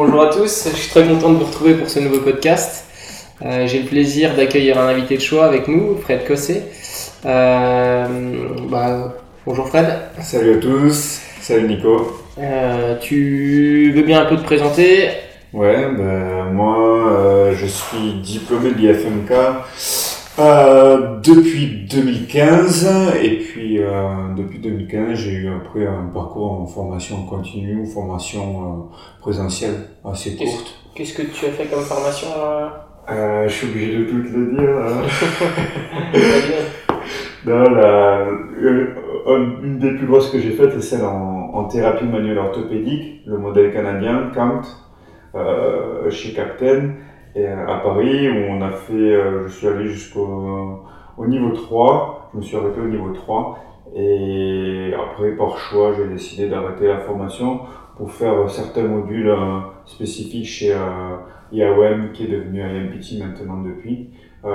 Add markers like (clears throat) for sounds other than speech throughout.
Bonjour à tous, je suis très content de vous retrouver pour ce nouveau podcast. Euh, J'ai le plaisir d'accueillir un invité de choix avec nous, Fred Cossé. Euh, bah, bonjour Fred. Salut à tous, salut Nico. Euh, tu veux bien un peu te présenter? Ouais, ben, moi je suis diplômé de l'IFMK euh, depuis 2015 et puis euh, depuis 2015 j'ai eu après un parcours en formation continue ou formation euh, présentielle assez courte. Qu'est-ce que tu as fait comme formation euh? Euh, je suis obligé de tout te le dire. hein. (laughs) Non, la, euh, une des plus grosses que j'ai faites, c'est celle en, en thérapie manuelle orthopédique, le modèle canadien, CAMT, euh, chez Captain, et, euh, à Paris, où on a fait, euh, je suis allé jusqu'au au niveau 3, je me suis arrêté au niveau 3, et après, par choix, j'ai décidé d'arrêter la formation pour faire certains modules euh, spécifiques chez euh, IAOM, qui est devenu IMPT maintenant depuis. Euh,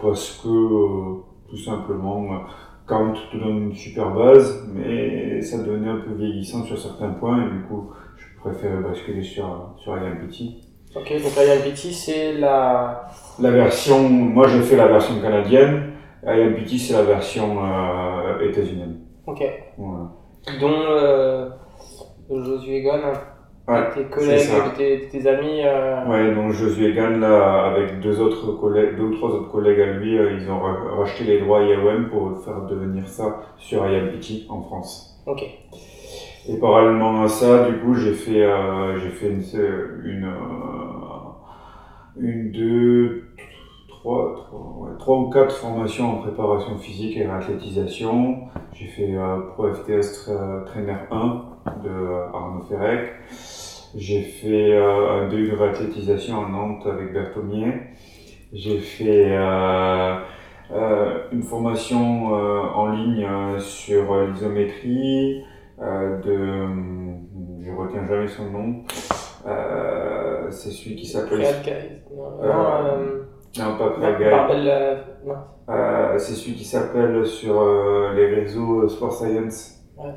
parce que tout simplement Kant te donne une super base, mais ça devenait un peu vieillissant sur certains points et du coup je préfère basculer sur, sur IMPT. Ok, donc IMPT c'est la. La version, moi j'ai fait la version canadienne, IMPT c'est la version euh, états-unienne. Ok. Voilà. Dont euh, Josué Gon, Ouais, tes collègues, tes, tes amis. euh, Ouais, donc Josué Gann, là, avec deux autres collègues, deux ou trois autres collègues à lui, euh, ils ont ra- racheté les droits IAOM pour faire devenir ça sur IMPT en France. Ok. Et parallèlement à ça, du coup, j'ai fait, euh, fait une, une, euh, deux, trois, trois, ou quatre formations en préparation physique et réathlétisation. J'ai fait euh, Pro FTS Tra- Trainer 1 de euh, Arnaud Ferrec. J'ai fait euh, un DU de réathlétisation à Nantes avec Berthomier. J'ai fait euh, euh, une formation euh, en ligne euh, sur euh, l'isométrie euh, de, hum, je retiens jamais son nom. Euh, c'est celui qui s'appelle. Non, Euh, non, euh, pas euh. Euh, c'est celui qui s'appelle sur euh, les réseaux Sport Science. Ouais.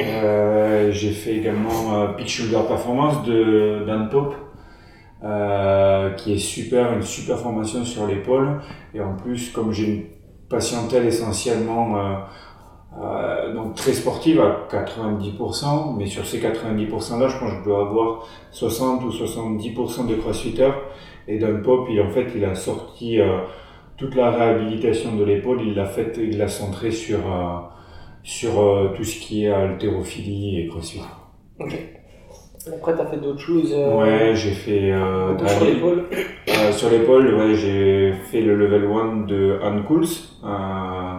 Euh, j'ai fait également euh, Pitch Shoulder Performance de Dan Pope, euh, qui est super, une super formation sur l'épaule. Et en plus, comme j'ai une patientèle essentiellement euh, donc très sportive à 90%, mais sur ces 90% là, je pense que je dois avoir 60 ou 70% de crossfitters. Et Dan Pope, il, en fait, il a sorti euh, toute la réhabilitation de l'épaule, il l'a fait, il l'a centré sur, euh, sur tout ce qui est haltérophilie et crossfit. Ok. Après, t'as fait d'autres choses. Ouais, j'ai fait. Sur l'épaule. sur l'épaule, ouais, j'ai fait le level 1 de Anne Kools, euh,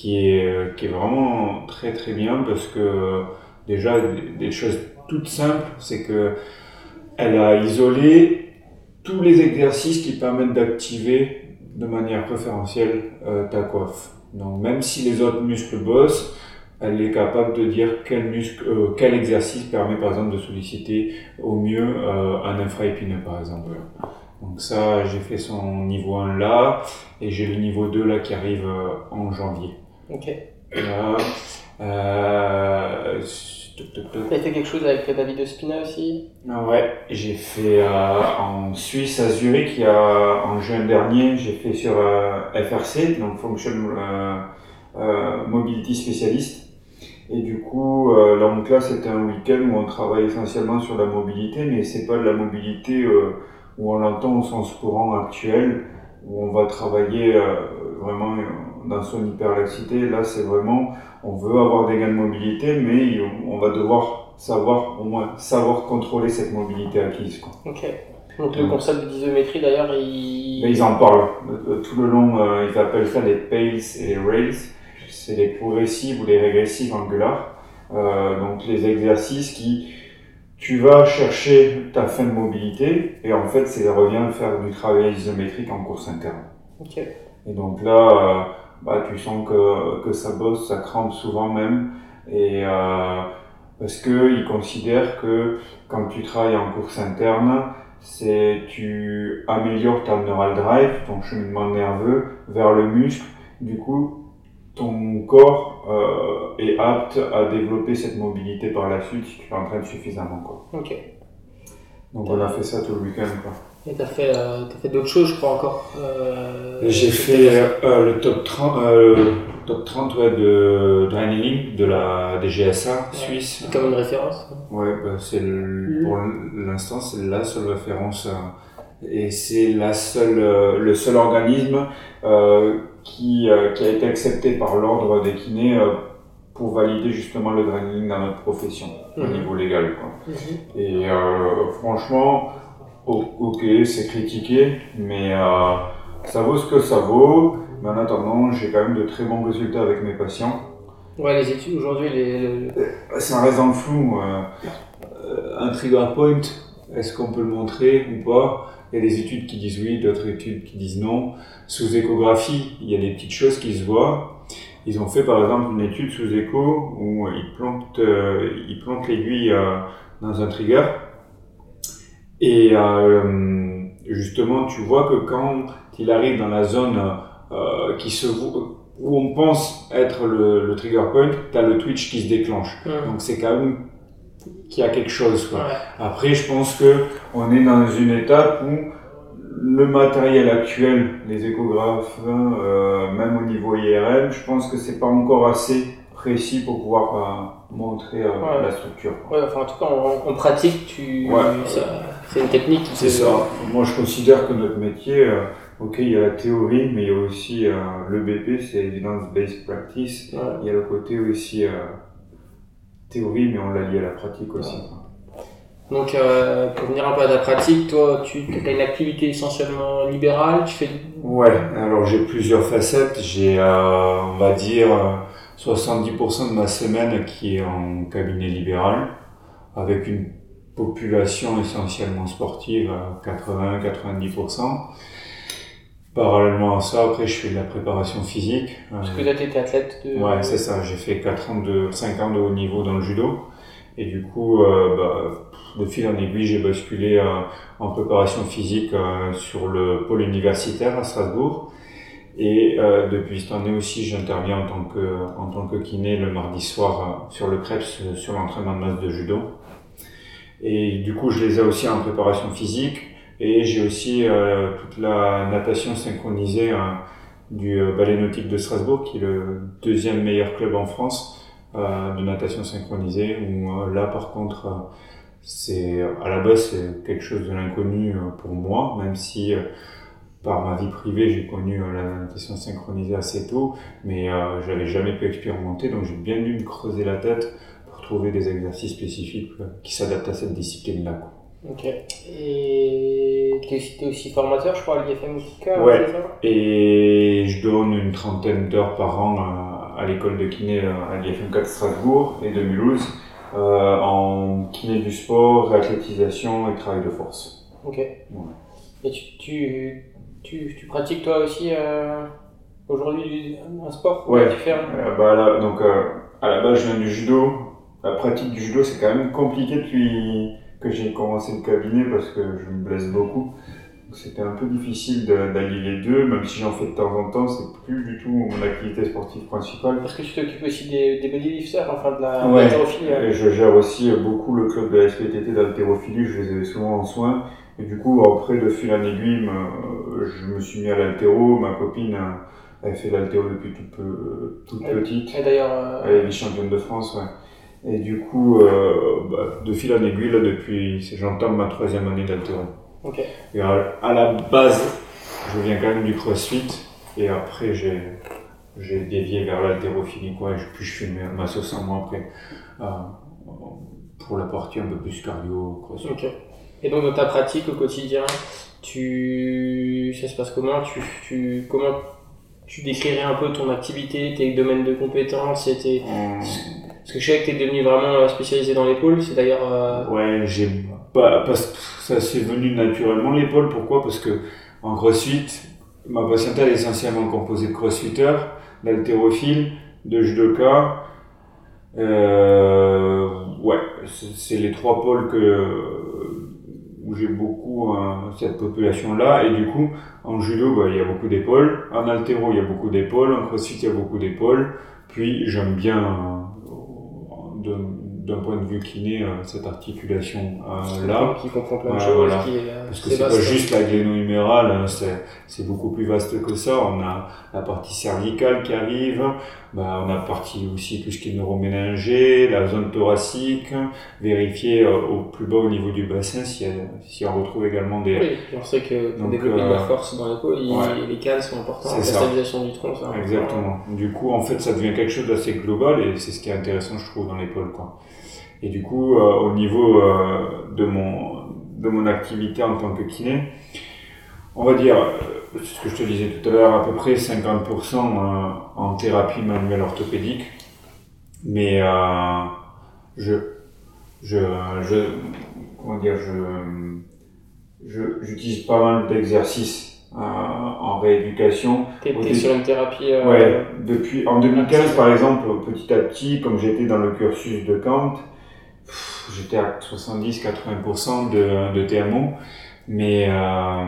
qui, est, qui est vraiment très très bien parce que déjà, des, choses toutes simples, c'est que elle a isolé tous les exercices qui permettent d'activer de manière préférentielle euh, ta coiffe. Donc même si les autres muscles bossent, elle est capable de dire quel muscle, euh, quel exercice permet par exemple de solliciter au mieux euh, un infraépineux par exemple. Donc ça, j'ai fait son niveau 1 là, et j'ai le niveau 2 là qui arrive euh, en janvier. Ok. Euh. T'as fait quelque chose avec David Ospina aussi? Ah ouais, j'ai fait euh, en Suisse, à Zurich, il y a, en juin dernier, j'ai fait sur euh, FRC, donc Function euh, euh, Mobility Specialist. Et du coup, là, donc là, c'était un week-end où on travaille essentiellement sur la mobilité, mais c'est pas de la mobilité où on l'entend au sens courant actuel, où on va travailler vraiment euh, dans son hyperlaxité. Là, c'est vraiment, on veut avoir des gains de mobilité, mais on, va devoir savoir, au moins, savoir contrôler cette mobilité acquise. Quoi. Ok. Donc le concept d'isométrie d'ailleurs, il. Mais ils en parlent euh, tout le long, euh, ils appellent ça les pales et les rails. C'est les progressives ou les régressives angulaires. Euh, donc les exercices qui, tu vas chercher ta fin de mobilité et en fait, c'est revient faire du travail isométrique en course interne. Ok. Et donc là, bah, tu sens que, que ça bosse, ça crampe souvent même. Et euh, parce qu'ils considèrent que quand tu travailles en course interne, c'est tu améliores ta neural drive, ton cheminement nerveux vers le muscle. Du coup, ton corps euh, est apte à développer cette mobilité par la suite si tu l'entraînes suffisamment. Quoi. Ok. Donc on a fait ça tout le week-end. Quoi. Et t'as fait, euh, fait d'autres choses, je crois encore. Euh, J'ai fait euh, le top 30, euh, top 30 ouais, de Draining de la des GSA suisse. Comme une référence. Ouais, bah, c'est le- pour l'instant c'est la seule référence et c'est la seule le seul organisme qui qui a été accepté par l'ordre des kinés pour valider justement le draining dans notre profession au Mhm. niveau légal. Quoi. Mhm. Et franchement, o- ok, c'est critiqué, mais euh, ça vaut ce que ça vaut. Mais en attendant, j'ai quand même de très bons résultats avec mes patients. Ouais, les études aujourd'hui, les, le- Ça reste dans le flou. euh, euh, un trigger point, est-ce qu'on peut le montrer ou pas? Il y a des études qui disent oui, d'autres études qui disent non. Sous échographie, il y a des petites choses qui se voient. Ils ont fait par exemple une étude sous écho où ils plantent, euh, ils plantent l'aiguille euh, dans un trigger. Et euh, justement, tu vois que quand il arrive dans la zone euh, qui se, où on pense être le, le trigger point, tu as le twitch qui se déclenche. Mhm. Donc c'est quand même qu'il y a quelque chose. Quoi. Ouais. Après, je pense que on est dans une étape où le matériel actuel, les échographes, euh, même au niveau IRM, je pense que c'est pas encore assez précis pour pouvoir euh, montrer euh, Ouais. la structure. Ouais, enfin, en tout cas, en, en pratique, tu, Ouais. ça- c'est une technique qui C'est ça. Moi, je considère que notre métier, euh, ok, il y a la théorie, mais il y a aussi euh, le BP, c'est Evidence-Based Practice. Il y a le côté aussi euh, théorie, mais on l'a lié à la pratique aussi. Donc, euh, pour venir un peu à ta pratique, toi, tu as une activité essentiellement libérale, tu fais Ouais, alors j'ai plusieurs facettes. J'ai, euh, on va dire, euh, 70% de ma semaine qui est en cabinet libéral, avec une population essentiellement sportive à 80-90%. Parallèlement à ça, après, je fais de la préparation physique. Parce Euh, que là, tu étais athlète de. Ouais, c'est ça. J'ai fait 4 ans de, 5 ans de haut niveau dans le judo. Et du coup, euh, bah, de fil en aiguille, j'ai basculé euh, en préparation physique euh, sur le pôle universitaire à Strasbourg. Et depuis cette année aussi, j'interviens en tant que en tant que kiné le mardi soir sur le euh, sur l'entraînement de masse de judo. Et du coup, je les ai aussi en préparation physique. Et j'ai aussi euh, toute la natation synchronisée euh, du euh, Ballet Nautique de Strasbourg, qui est le deuxième meilleur club en France euh, de natation synchronisée. Où là, par contre, c'est à la base c'est quelque chose de l'inconnu pour moi, même si par ma vie privée j'ai connu la natation synchronisée assez tôt, mais euh, j'avais jamais pu expérimenter, donc j'ai bien dû me creuser la tête trouver des exercices spécifiques euh, qui s'adaptent à cette discipline-là. Ok. Et tu es aussi formateur, je crois, à l'IFM Kika, Ouais. Et je donne une trentaine d'heures par an à, à l'école de kiné euh, à l'IFM4 de Strasbourg et de Mulhouse euh, en kiné du sport, réathlétisation et travail de force. Ok. Et tu, tu, tu, tu pratiques toi aussi euh, aujourd'hui un sport? Ouais. Tu fais un- Euh, bah, là, donc, à la base, je viens du judo. La pratique du judo, c'est quand même compliqué depuis que j'ai commencé le cabinet parce que je me blesse beaucoup. C'était un peu difficile d'allier les deux, même si j'en fais de temps en temps, c'est plus du tout mon activité sportive principale. Parce que tu t'occupes aussi des, des bodylifters, enfin de la Ouais. hein. Et je gère aussi beaucoup le club de la SPTT d'haltérophilie, je les ai souvent en soins. Et du coup, après, de fil en aiguille, je me suis mis à l'haltéro. Ma copine, euh, elle fait l'haltéro depuis toute, peu- toute Ouais. petite. Et d'ailleurs, euh, Elle est vice-championne de France, ouais. Et du coup, euh, bah, de fil en aiguille, là, depuis, j'entame ma troisième année. Et à, à la base, je viens quand même du crossfit. Et après, j'ai, j'ai dévié vers l'haltérophilie, quoi. Et puis, je fais ma- sauce en moi après. euh, pour la partie un peu plus cardio, crossfit. Et donc dans ta pratique au quotidien, tu ça se passe comment? Tu, tu comment tu décrirais un peu ton activité, tes domaines de compétences et tes... Euh, Parce que je sais que tu es devenu vraiment euh, spécialisé dans l'épaule, c'est d'ailleurs... euh, Ouais, j'ai pas, parce que ça s'est venu naturellement l'épaule. Pourquoi? Parce que en crossfit, ma patientèle est essentiellement composée de crossfitters, d'haltérophiles, de judoka. Euh, ouais, c'est les trois pôles que où j'ai beaucoup cette population-là. Et du coup, en judo, bah, il y a beaucoup d'épaules. En altéro, il y a beaucoup d'épaules. En crossfit, il y a beaucoup d'épaules. Puis, j'aime bien, de, d'un point de vue kiné euh, cette articulation euh, là. qui comprend plein de choses qui est, euh, parce que c'est pas juste la gléno-humérale hein, c'est c'est beaucoup plus vaste que ça. On a la partie cervicale qui arrive. Bah, on a partie aussi tout ce qui est neuroméningé la zone thoracique vérifier au plus bas au niveau du bassin si, si on retrouve également des oui on sait que pour développer de la force dans l'épaule les cannes sont importantes la stabilisation du tronc ça exactement. Du coup en fait ça devient quelque chose d'assez global et c'est ce qui est intéressant je trouve dans l'épaule quoi et du coup, euh, au niveau euh, de, mon, de mon activité en tant que kiné, on va dire, euh, ce que je te disais tout à l'heure, à peu près 50% en thérapie manuelle orthopédique. Mais je, je, je, comment dire, je, j'utilise pas mal d'exercices en rééducation. T'es sur une thérapie Ouais, depuis en 2015 par exemple, petit à petit, comme j'étais dans le cursus de Kant, j'étais à 70-80% de, de TMO. Mais euh,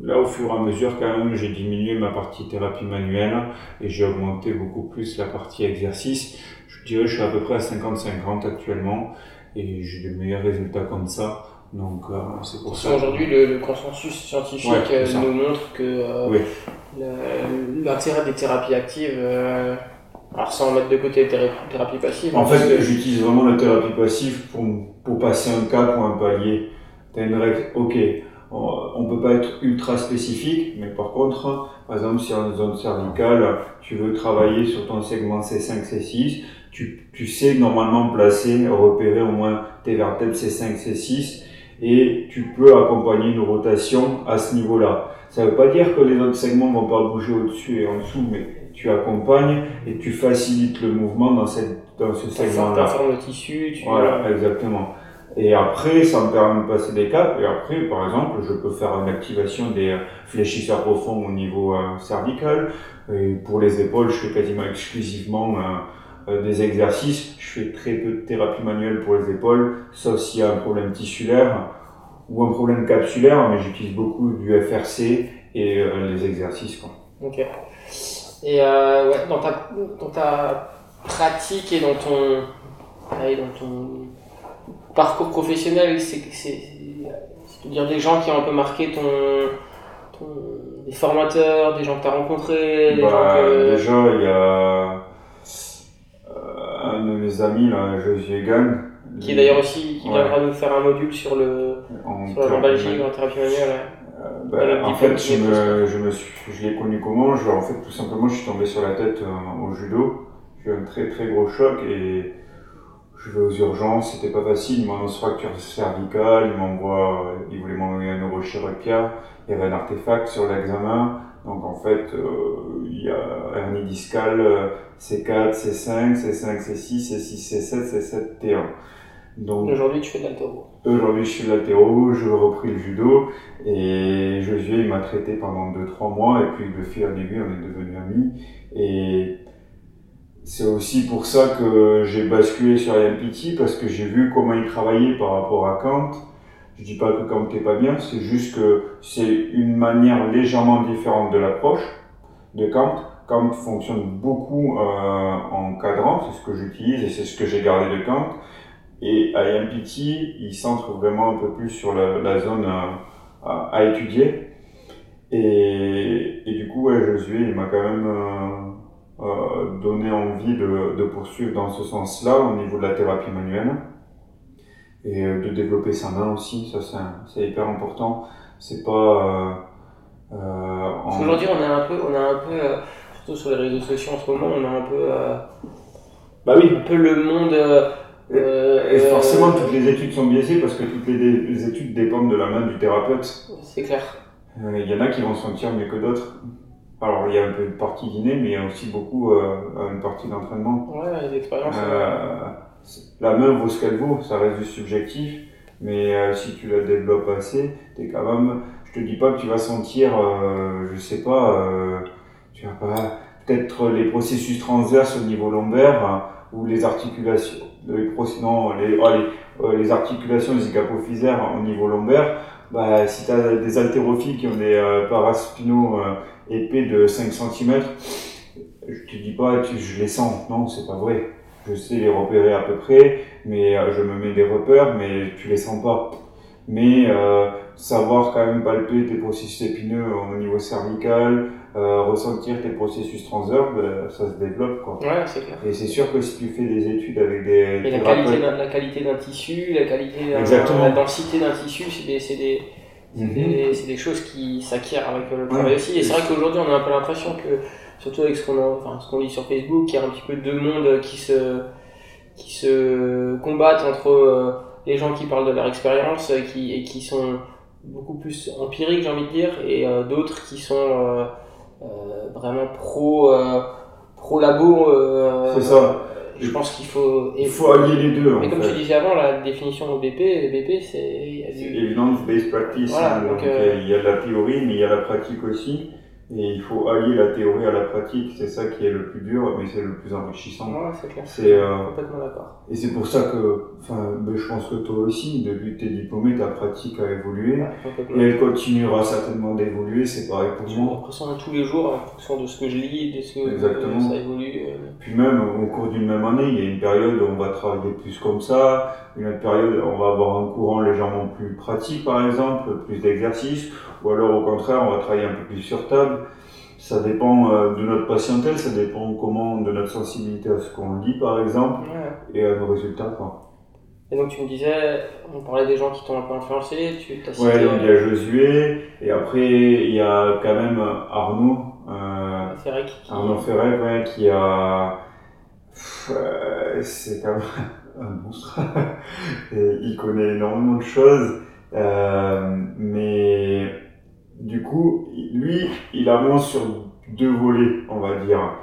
là, au fur et à mesure, quand même, j'ai diminué ma partie thérapie manuelle et j'ai augmenté beaucoup plus la partie exercice. Je dirais je suis à peu près à 50-50 actuellement et j'ai de meilleurs résultats comme ça. Donc euh, c'est pour ça. Aujourd'hui, le, consensus scientifique euh, nous montre que l'intérêt des thérapies actives alors sans mettre de côté la thérapie passive. En fait, j'utilise vraiment la thérapie passive pour, pour passer un cap ou un palier. T'as une règle, ok, on peut pas être ultra spécifique, mais par contre, par exemple, si en zone cervicale, tu veux travailler sur ton segment C5, C6, tu, tu sais normalement placer, repérer au moins tes vertèbres C5, C6, et tu peux accompagner une rotation à ce niveau-là. Ça veut pas dire que les autres segments vont pas bouger au-dessus et en dessous, mais tu accompagnes et tu facilites le mouvement dans, cette, dans ce segment-là. Le tissu. Tu... Voilà, exactement. Et après, ça me permet de passer des caps. Et après, par exemple, je peux faire une activation des fléchisseurs profonds au niveau euh, cervical. Et pour les épaules, je fais quasiment exclusivement euh, euh, des exercices. Je fais très peu de thérapie manuelle pour les épaules, sauf s'il y a un problème tissulaire ou un problème capsulaire, mais j'utilise beaucoup du FRC et les exercices. Quoi. Ok. Et euh, ouais, dans, ta, dans ta pratique et dans ton, dans ton parcours professionnel, c'est dire des gens qui ont un peu marqué ton, ton des formateurs, des gens que tu as rencontrés, des bah, gens que... Déjà, il y a euh, un de mes amis, là, Josué Gann. Qui est d'ailleurs aussi, qui viendra nous faire un module sur le en sur la en thérapie manuelle. Euh, bah, en fait, je, me, je, me suis, je l'ai connu comment? Je, En fait, tout simplement, je suis tombé sur la tête euh, au judo. J'ai eu un très très gros choc et je vais aux urgences. C'était pas facile. Il m'annonce fracture cervicale. Il m'envoie, il voulait m'envoyer un neurochirurgien. Il y avait un artefact sur l'examen. Donc en fait, euh, il y a hernie discale C4, C5, C5, C6, C6, C7, C7, T1. Aujourd'hui, tu fais de l'altéro. Aujourd'hui, je fais de l'altéro, je repris le judo et Josué, il m'a traité pendant 2-3 mois et puis de fil en aiguille, on est devenus amis. Et c'est aussi pour ça que j'ai basculé sur IMPT parce que j'ai vu comment il travaillait par rapport à Kant. Je dis pas que Kant n'est pas bien, c'est juste que c'est une manière légèrement différente de l'approche de Kant. Kant fonctionne beaucoup euh, en cadrant, c'est ce que j'utilise et c'est ce que j'ai gardé de Kant. Et IMPT, il centre vraiment un peu plus sur la, zone à, à, étudier. Et, et, du coup, ouais, Josué, il m'a quand même euh, euh, donné envie de, de, poursuivre dans ce sens-là au niveau de la thérapie manuelle et euh, de développer sa main aussi. Ça, c'est hyper important. C'est pas. Euh, en... On a un peu, on a un peu, surtout sur les réseaux sociaux en ce moment, on a un peu. bah oui. Un peu le monde euh, et forcément, toutes les études sont biaisées parce que toutes les, études dépendent de la main du thérapeute. C'est clair. Euh, il y en a qui vont se sentir mieux que d'autres. Alors, il y a un peu une partie d'inné, mais il y a aussi beaucoup euh, une partie d'entraînement. Ouais, d'expérience. la main vaut ce qu'elle vaut, ça reste du subjectif, mais si tu la développes assez, t'es quand même. Je te dis pas que tu vas sentir, je sais pas, tu vas pas. Peut-être les processus transverses au niveau lombaire ou les articulations les, les, oh, les, euh, les, articulations zygapophysaires au niveau lombaire, bah, si tu as des haltérophiles qui ont des euh, paraspinaux euh, épais de 5 cm, je te dis pas, tu, je les sens. Non, c'est pas vrai. Je sais les repérer à peu près, mais je me mets des repères, mais tu les sens pas. Mais euh, savoir quand même palper tes processus épineux au niveau cervical, euh, ressentir tes processus transverses, ben, ça se développe. Quoi. Ouais, c'est clair. Et c'est sûr que si tu fais des études avec des. Et la qualité, d'un, la qualité d'un tissu, la qualité d'un, la densité d'un tissu, c'est des, c'est des, c'est mhm. des, c'est des choses qui s'acquièrent avec le travail aussi. Et c'est vrai qu'aujourd'hui, on a un peu l'impression que surtout avec ce qu'on enfin, ce qu'on lit sur Facebook, il y a un petit peu deux mondes qui se, qui se combattent entre euh, les gens qui parlent de leur expérience et qui, et qui sont beaucoup plus empiriques, j'ai envie de dire, et euh, d'autres qui sont euh, vraiment pro, pro labo. C'est ça. Je pense qu'il faut. Il faut allier les deux. Mais comme tu disais avant, la définition de BP, BP c'est. C'est evidence-based practice. Hein, donc, il y a la théorie, mais il y a la pratique aussi. Et il faut allier la théorie à la pratique, c'est ça qui est le plus dur, mais c'est le plus enrichissant. Ouais, c'est clair. C'est euh, complètement d'accord. Et c'est pour ça que, enfin, ben, je pense que toi aussi, depuis que tu es diplômé, ta pratique a évolué. et elle continuera certainement d'évoluer, c'est pareil pour moi. J'ai l'impression tous les jours, en fonction de ce que je lis, de ce que Exactement. ça évolue. Euh. Puis même au cours d'une même année, il y a une période où on va travailler plus comme ça, une autre période où on va avoir un courant légèrement plus pratique par exemple, plus d'exercices, ou alors au contraire, on va travailler un peu plus sur table. Ça dépend euh, de notre patientèle, ça dépend comment de notre sensibilité à ce qu'on lit par exemple et à nos résultats. Quoi. Et donc tu me disais, on parlait des gens qui t'ont un peu influencé, tu as cité... Ouais, il y a Josué, et après il y a quand même Arnaud. Euh, Ferrec. Arnaud Ferrec, ouais, qui a... c'est quand (laughs) un monstre. (laughs) et il connaît énormément de choses. Euh, mais du coup, lui, il avance sur deux volets, on va dire.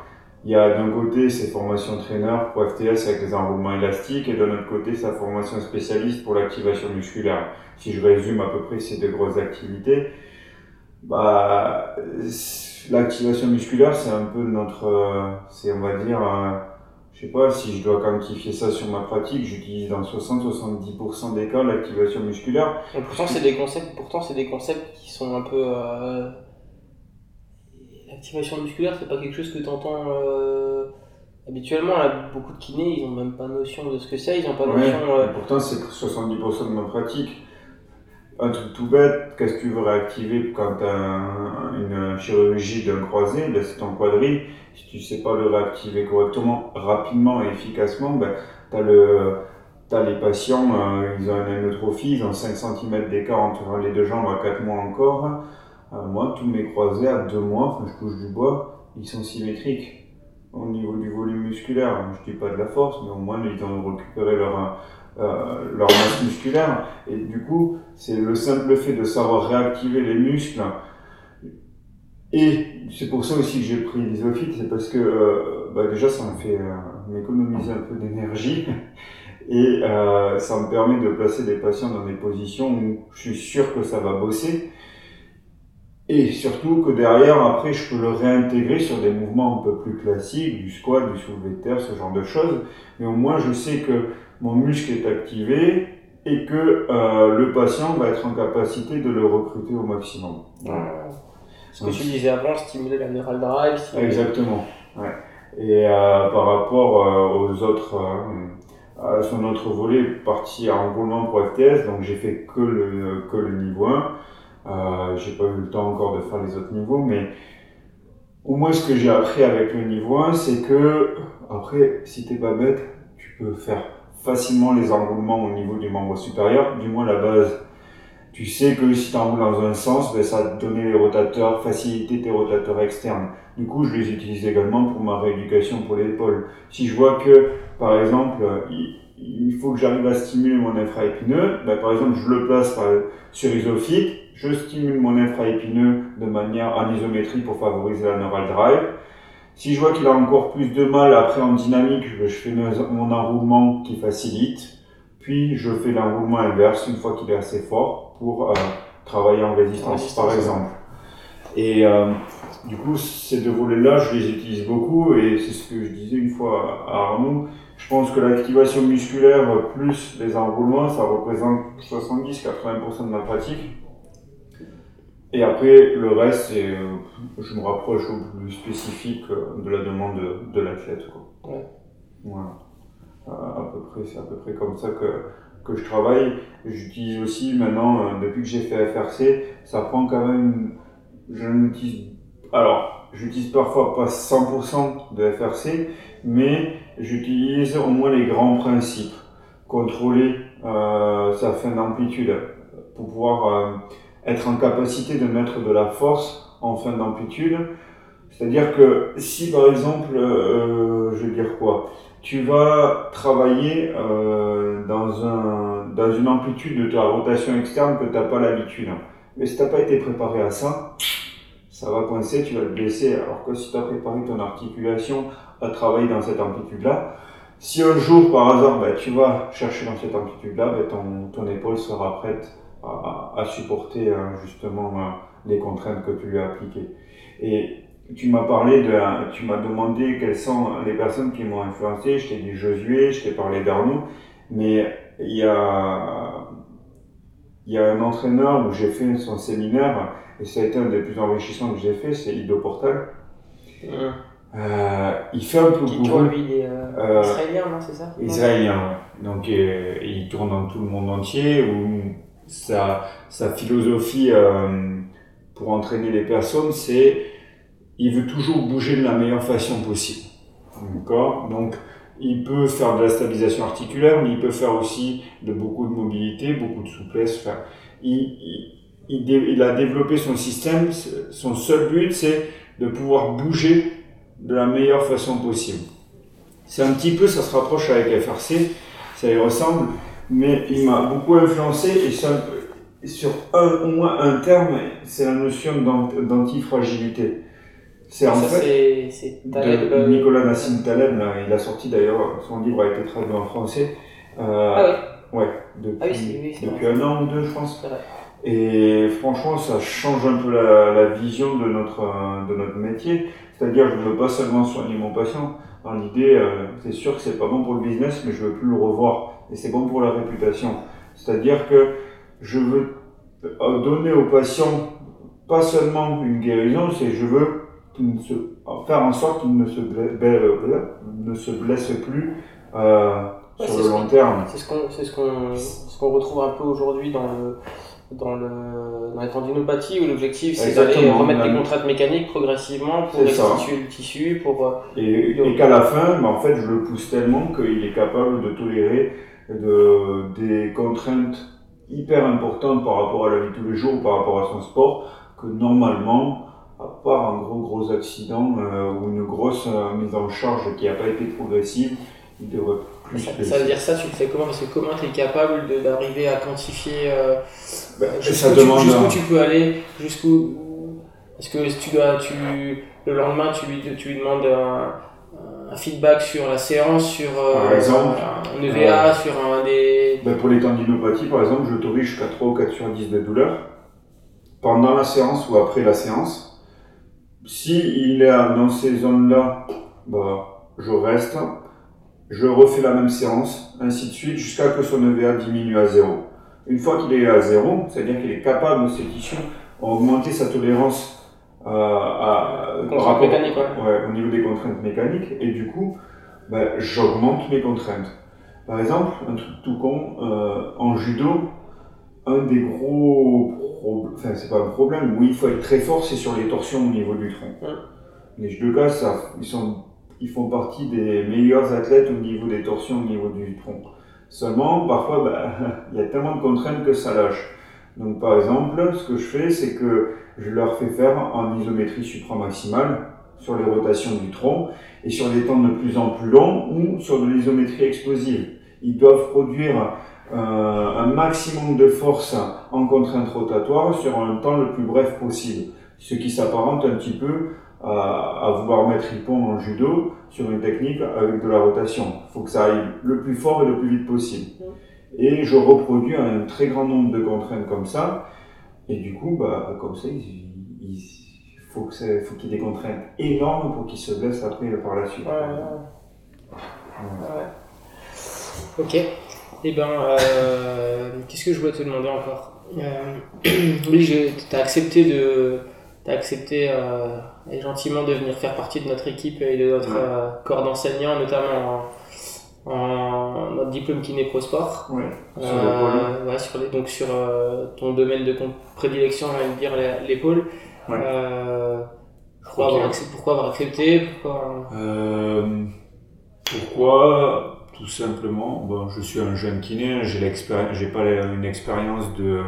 Il y a d'un côté ses formations traîneur pour FTS avec les enroulements élastiques et d'un autre côté sa formation spécialiste pour l'activation musculaire. Si je résume à peu près ces deux grosses activités, bah, l'activation musculaire c'est un peu notre, c'est on va dire, je sais pas si je dois quantifier ça sur ma pratique, j'utilise dans 60-70% des cas l'activation musculaire. Et pourtant, c'est des concepts, pourtant, c'est des concepts qui sont un peu. Euh... L'activation musculaire, c'est pas quelque chose que tu entends euh... habituellement. Là, beaucoup de kinés, ils ont même pas notion de ce que c'est, ils ont pas notion. Euh... Pourtant, c'est 70% de ma pratique. Un truc tout bête, qu'est-ce que tu veux réactiver quand tu as une chirurgie d'un croisé ben, C'est ton quadrille si tu sais pas le réactiver correctement, rapidement et efficacement, ben, tu as le, les patients, euh, ils ont une anétrophie, ils ont 5 cm d'écart entre les deux jambes à 4 mois encore. Euh, moi, tous mes croisés à 2 mois, enfin, je touche du bois, ils sont symétriques au niveau du volume musculaire. Je dis pas de la force, mais au moins ils ont récupéré leur, euh, leur masse musculaire. Et du coup, c'est le simple fait de savoir réactiver les muscles et c'est pour ça aussi que j'ai pris l'isophyte, c'est parce que euh, bah déjà ça me fait euh, m'économiser un peu d'énergie (laughs) et euh, ça me permet de placer des patients dans des positions où je suis sûr que ça va bosser et surtout que derrière après je peux le réintégrer sur des mouvements un peu plus classiques, du squat, du soulevé de terre, ce genre de choses. Mais au moins je sais que mon muscle est activé et que euh, le patient va être en capacité de le recruter au maximum. Ce que tu disais avant, stimuler la neural drive. Exactement. Et euh, par rapport euh, aux autres, euh, à son autre volet, partie en roulement pour FTS, donc j'ai fait que le, que le niveau 1. Euh, j'ai pas eu le temps encore de faire les autres niveaux, mais au moins ce que j'ai appris avec le niveau 1, c'est que, après, si t'es pas bête, tu peux faire facilement les enroulements au niveau du membre supérieur, du moins la base tu sais que si tu enroules dans un sens, ben, ça va te les rotateurs, faciliter tes rotateurs externes. Du coup, je les utilise également pour ma rééducation pour l'épaule. Si je vois que, par exemple, il faut que j'arrive à stimuler mon infraépineux, ben, par exemple, je le place sur isophyte, je stimule mon infraépineux de manière en isométrie pour favoriser la neural drive. Si je vois qu'il a encore plus de mal après en dynamique, je fais mon enroulement qui facilite. Puis je fais l'enroulement inverse une fois qu'il est assez fort pour euh, travailler en résistance, par exemple. Et euh, du coup, ces deux volets-là, je les utilise beaucoup et c'est ce que je disais une fois à Arnaud. Je pense que l'activation musculaire plus les enroulements, ça représente 70-80% de ma pratique. Et après, le reste, euh, je me rapproche au plus spécifique de la demande de, de l'athlète. Quoi. Ouais. Voilà. Euh, à peu près, c'est à peu près comme ça que, je travaille. J'utilise aussi maintenant, euh, depuis que j'ai fait FRC, ça prend quand même, je alors, j'utilise parfois pas 100% de FRC, mais j'utilise au moins les grands principes. Contrôler euh, sa fin d'amplitude pour pouvoir être en capacité de mettre de la force en fin d'amplitude. C'est-à-dire que si par exemple, euh, je veux dire quoi, tu vas travailler euh, dans, un, dans une amplitude de ta rotation externe que tu n'as pas l'habitude. Mais si tu n'as pas été préparé à ça, ça va coincer, tu vas te blesser. Alors que si tu as préparé ton articulation à travailler dans cette amplitude-là, si un jour par hasard bah, tu vas chercher dans cette amplitude-là, bah, ton, ton épaule sera prête à, à supporter hein, justement euh, les contraintes que tu lui as appliquées. Et tu m'as parlé de, tu m'as demandé quelles sont les personnes qui m'ont influencé. Je t'ai dit Josué, je t'ai parlé d'Arnaud, mais il y a, il y a un entraîneur où j'ai fait son séminaire et ça a été un des plus enrichissants que j'ai fait, c'est Ido Portal. Hum. Euh, il fait un peu Qui tourne, lui, il est euh, Euh, israélien, non, c'est ça? Israélien, ouais. Donc euh, il tourne dans tout le monde entier où sa, sa philosophie euh, pour entraîner les personnes, c'est il veut toujours bouger de la meilleure façon possible. D'accord? Donc il peut faire de la stabilisation articulaire, mais il peut faire aussi de beaucoup de mobilité, beaucoup de souplesse. Il, a développé son système. Son seul but, c'est de pouvoir bouger de la meilleure façon possible. C'est un petit peu, ça se rapproche avec FRC, ça y ressemble, mais il m'a beaucoup influencé et sur au moins un terme, c'est la notion d'ant- d'antifragilité. C'est en Ça, fait c'est de euh, Nicolas Nassim Taleb, là, il a sorti d'ailleurs, son livre a été traduit en français. Euh, Ah oui, Ouais, depuis, Ah oui, oui, depuis un an ou deux, je pense. Et franchement, ça change un peu la, la vision de notre, euh, de notre métier. C'est-à-dire, je ne veux pas seulement soigner mon patient. Dans l'idée, euh, c'est sûr que c'est pas bon pour le business, mais je veux plus le revoir. Et c'est bon pour la réputation. C'est-à-dire que je veux donner au patient pas seulement une guérison, c'est je veux qu'il ne se, faire en sorte qu'il ne se blesse, ne se blesse plus euh, Ouais, sur le ce long terme. C'est ce qu'on c'est ce qu'on ce qu'on retrouve un peu aujourd'hui dans le dans le dans la tendinopathie où l'objectif c'est d'aller remettre des contraintes mécaniques progressivement pour restituer le tissu pour euh, Et, qu'à la fin, bah, en fait, je le pousse tellement qu'il est capable de tolérer de, des contraintes hyper importantes par rapport à la vie de tous les jours, par rapport à son sport, que normalement, à part un gros gros accident euh, ou une grosse euh, mise en charge qui n'a pas été progressive, il devrait plus ça, ça veut dire ça tu le fais comment? Parce que comment tu es capable d'arriver à quantifier euh, Bah, jusqu'où tu- peux aller jusqu'où est-ce que si tu dois tu le lendemain tu lui tu lui demandes un, un feedback sur la séance sur euh, Par exemple, un EVA sur un des Ben, pour les tendinopathies, par exemple, j'autorise jusqu'à 3 ou 4 sur 10 de douleur pendant la séance ou après la séance. Si il est dans ces zones-là, bah, je reste, je refais la même séance, ainsi de suite, jusqu'à que son EVA diminue à zéro. Une fois qu'il est à zéro, c'est-à-dire qu'il est capable, ces tissus, à augmenter sa tolérance euh, à, par contraintes rapport- ouais. Ouais, au niveau des contraintes mécaniques, et du coup, ben, j'augmente mes contraintes. Par exemple, un truc tout con, euh, en judo, un des gros problèmes, enfin c'est pas un problème, où il faut être très fort, c'est sur les torsions au niveau du tronc. Ouais. Les judokas, ça, ils, sont, ils font partie des meilleurs athlètes au niveau des torsions au niveau du tronc. Seulement, parfois, ben, (laughs) il y a tellement de contraintes que ça lâche. Donc par exemple, ce que je fais, c'est que je leur fais faire en isométrie supramaximale sur les rotations du tronc et sur des temps de plus en plus longs ou sur de l'isométrie explosive. Ils doivent produire un maximum de force en contrainte rotatoire sur un temps le plus bref possible, ce qui s'apparente un petit peu à, à vouloir mettre Ippon en judo sur une technique avec de la rotation. Il faut que ça aille le plus fort et le plus vite possible. Et je reproduis un très grand nombre de contraintes comme ça, et du coup, bah, comme ça, il, il faut qu'il y ait des contraintes énormes pour qu'il se blesse après par la suite. Ouais, ouais. Ouais. Ok. Eh ben, euh, qu'est-ce que je voulais te demander encore euh, (clears throat) Oui, tu as accepté de, as accepté euh, gentiment de venir faire partie de notre équipe et de notre corps d'enseignants, notamment en, en, notre diplôme kiné pro sport. Ouais. Ouais, sur les, donc sur ton domaine de prédilection, on va dire l'épaule. Ouais. Pourquoi, avoir accepté, pourquoi avoir accepté? Pourquoi pourquoi Tout simplement, bon, je suis un jeune kiné, j'ai pas une expérience de,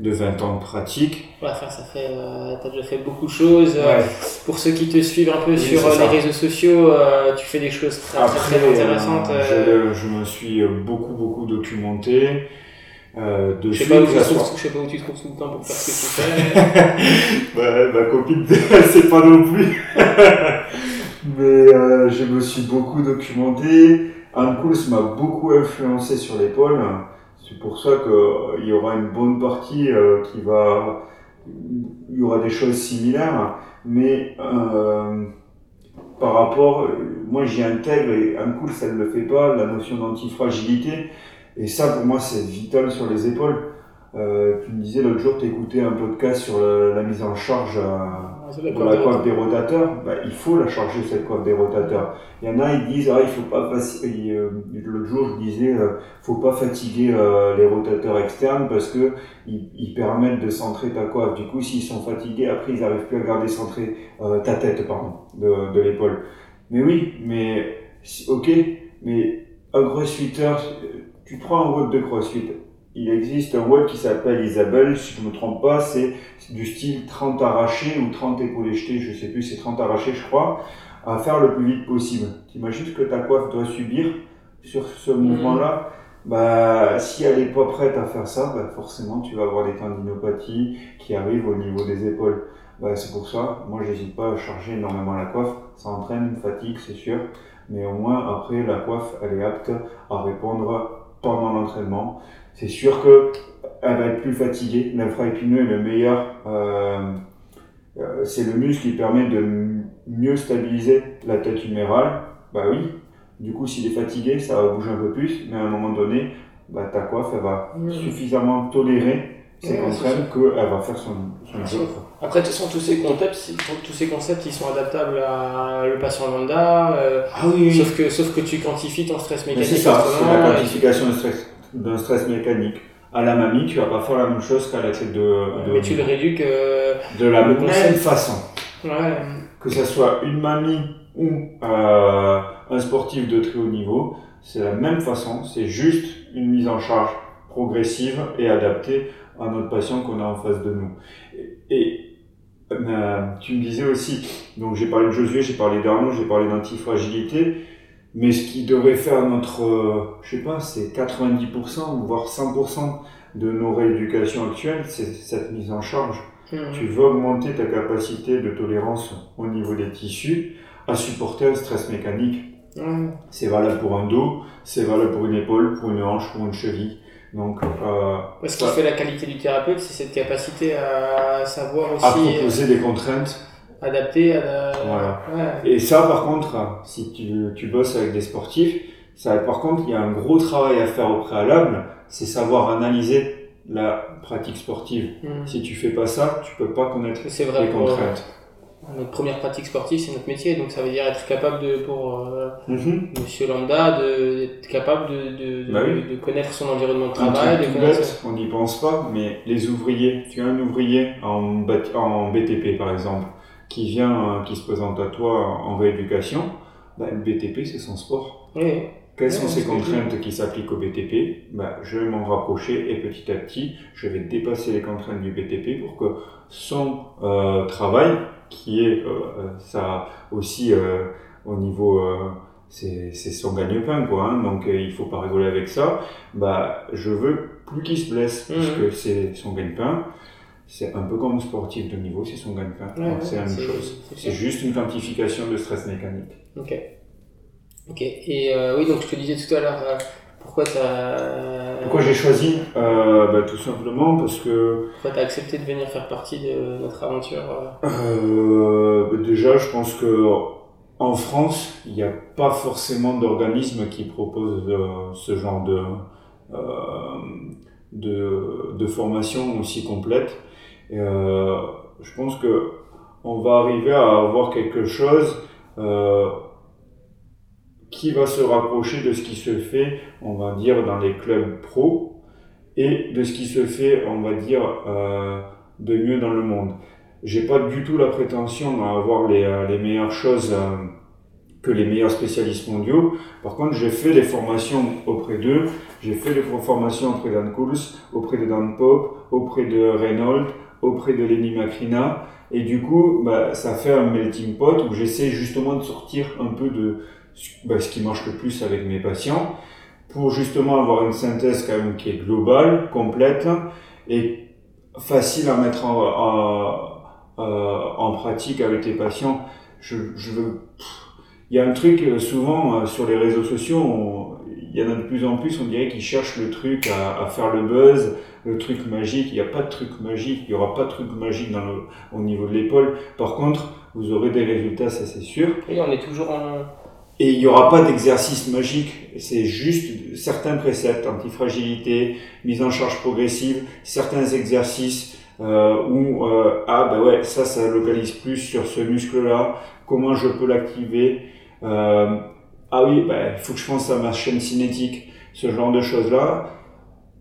de 20 ans de pratique. Ouais, enfin, ça fait, euh, t'as déjà fait beaucoup de choses. Euh, Ouais. Pour ceux qui te suivent un peu Oui, sur euh, les réseaux sociaux, euh, tu fais des choses très, très, Après, très intéressantes. euh, je, je me suis beaucoup beaucoup documenté. Euh, je sais pas où tu trouves, je sais pas où tu trouves tout le temps pour faire ce que tu fais. (laughs) Ma copine, (laughs) c'est pas non plus. (laughs) Mais je me suis beaucoup documenté. Anne Kouls m'a beaucoup influencé sur l'épaule. C'est pour ça qu'il y aura une bonne partie euh, qui va. Il y aura des choses similaires. Mais euh, par rapport. euh, Moi, j'y intègre, et Anne Kouls, elle ne le fait pas, la notion d'antifragilité. Et ça, pour moi, c'est vital sur les épaules. Euh, tu me disais l'autre jour, tu écoutais un podcast sur la, la mise en charge euh, la pour la coiffe des rotateurs. Bah, il faut la charger, cette coiffe des rotateurs. Il y en a, ils disent, ah, il faut pas euh, L'autre jour, je disais, euh, faut pas fatiguer les rotateurs externes parce que ils, ils permettent de centrer ta coiffe. Du coup, s'ils sont fatigués, après, ils arrivent plus à garder centré ta tête, pardon, de, de l'épaule. Mais oui, mais ok, mais un crossfitter, tu prends un WOD de crossfit. Il existe un WOD qui s'appelle Isabelle, si je ne me trompe pas, c'est du style 30 arrachés ou 30 épaules jetées, je sais plus, c'est 30 arrachés, je crois, à faire le plus vite possible. T'imagines ce que ta coiffe doit subir sur ce mouvement-là? Bah, si elle n'est pas prête à faire ça, bah, forcément, tu vas avoir des tendinopathies qui arrivent au niveau des épaules. Bah, c'est pour ça, moi, j'hésite pas à charger énormément la coiffe. Ça entraîne une fatigue, c'est sûr. Mais au moins, après, la coiffe, elle est apte à répondre pendant l'entraînement. C'est sûr que elle va être plus fatiguée. L'infraépineux est le meilleur. euh, euh, c'est le muscle qui permet de mieux stabiliser la tête humérale. Bah oui. Du coup, s'il est fatigué, ça va bouger un peu plus. Mais à un moment donné, bah, ta coiffe, elle va suffisamment tolérer ces Ouais, c'est contraintes qu'elle va faire son, son Bien job. sûr. Après, de toute façon, tous ces concepts, ils- tous ces concepts, ils sont adaptables à le patient lambda. euh, Ah oui, sauf que, sauf que tu quantifies ton stress Mais mécanique. c'est ça, c'est la quantification d'un stress, d'un stress mécanique. À la mamie, tu vas pas faire la même chose qu'à la tête de, de, Mais tu le réduis que. de la même concept. façon. Ouais. Que ce soit une mamie ou euh, un sportif de très haut niveau, c'est la même façon, c'est juste une mise en charge progressive et adaptée à notre patient qu'on a en face de nous. Et, et, euh, tu me disais aussi, donc j'ai parlé de Josué, j'ai parlé d'Arnaud, j'ai parlé d'antifragilité, mais ce qui devrait faire notre, je sais pas, c'est 90% voire 100% de nos rééducations actuelles, c'est cette mise en charge. Mhm. Tu veux augmenter ta capacité de tolérance au niveau des tissus à supporter un stress mécanique. Ouais. C'est valable pour un dos, c'est valable pour une épaule, pour une hanche, pour une cheville. Donc, euh, Ce qui fait la qualité du thérapeute, c'est cette capacité à savoir à aussi proposer des contraintes. Adapter à la... Voilà. Ouais. Et ça, par contre, si tu, tu bosses avec des sportifs, ça, par contre, il y a un gros travail à faire au préalable, c'est savoir analyser la pratique sportive. Mhm. Si tu fais pas ça, tu peux pas connaître vrai les pour euh, contraintes. notre première pratique sportive, c'est notre métier, donc ça veut dire être capable de, pour euh, Mhm. Monsieur Lambda, de- d'être capable de, de, de, Bah oui. de connaître son environnement de travail, de connaître. bête, on n'y pense pas, mais les ouvriers, tu as un ouvrier en BTP par exemple, qui vient, euh, qui se présente à toi en rééducation, bah, le BTP c'est son sport. Oui. Quelles sont ces contraintes qui s'appliquent au BTP bah, Je vais m'en rapprocher et petit à petit, je vais dépasser les contraintes du BTP pour que son euh, travail, qui est euh, euh, ça aussi euh, au niveau, euh, c'est c'est son gagne-pain quoi, hein, donc il faut pas rigoler avec ça. Bah, je veux plus qu'il se blesse Mhm. puisque c'est son gagne-pain. C'est un peu comme un sportif de niveau, c'est son gagne-pain. Ouais, c'est la même chose. c'est juste une quantification de stress mécanique. Ok. Ok. Et euh, oui, donc je te disais tout à l'heure, euh, pourquoi t'as. Pourquoi j'ai choisi euh, bah, Tout simplement parce que Pourquoi t'as accepté de venir faire partie de notre aventure bah, déjà, je pense que en France, il n'y a pas forcément d'organisme qui propose ce genre de, de, de, formation aussi complète. Euh, je pense que on va arriver à avoir quelque chose euh, qui va se rapprocher de ce qui se fait, on va dire, dans les clubs pro et de ce qui se fait, on va dire, euh, de mieux dans le monde. J'ai pas du tout la prétention à avoir les, euh, les meilleures choses euh, que les meilleurs spécialistes mondiaux. Par contre, j'ai fait les formations auprès d'eux. J'ai fait les formations auprès d'Anne Kouls, auprès de Dan Pope, auprès de Reynolds, auprès de Lenny Macrina. Et du coup, bah, ça fait un melting pot où j'essaie justement de sortir un peu de bah, ce qui marche le plus avec mes patients pour justement avoir une synthèse quand même qui est globale, complète et facile à mettre en, pratique avec les patients. Je, je veux, il y a un truc euh, souvent euh, sur les réseaux sociaux, il y en a de plus en plus, on dirait qu'ils cherchent le truc à, à, faire le buzz, le truc magique. Il n'y a pas de truc magique, il n'y aura pas de truc magique dans le, au niveau de l'épaule. Par contre, vous aurez des résultats, ça c'est sûr. Et on est toujours en, et il n'y aura pas d'exercice magique, c'est juste certains préceptes, antifragilité, mise en charge progressive, certains exercices euh, où, euh, ah ben ouais, ça, ça localise plus sur ce muscle-là, comment je peux l'activer, euh, ah oui, ben, il faut que je pense à ma chaîne cinétique, ce genre de choses-là,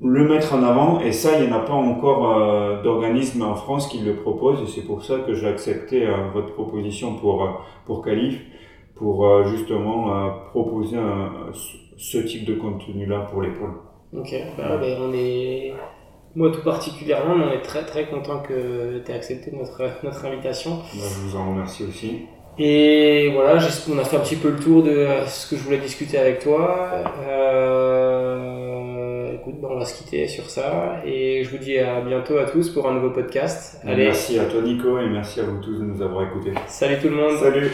le mettre en avant, et ça, il n'y en a pas encore euh, d'organisme en France qui le propose, et c'est pour ça que j'ai accepté euh, votre proposition pour, euh, pour Calif pour euh, justement proposer un, ce type de contenu-là pour l'épaule. Ok, bah, ben, on est, moi tout particulièrement, on est très très content que tu aies accepté notre, notre invitation. Bah, je vous en remercie aussi. Et voilà, on a fait un petit peu le tour de ce que je voulais discuter avec toi. Euh, écoute, ben, on va se quitter sur ça. Et je vous dis à bientôt à tous pour un nouveau podcast. Allez. Merci à toi Nico et merci à vous tous de nous avoir écoutés. Salut tout le monde. Salut.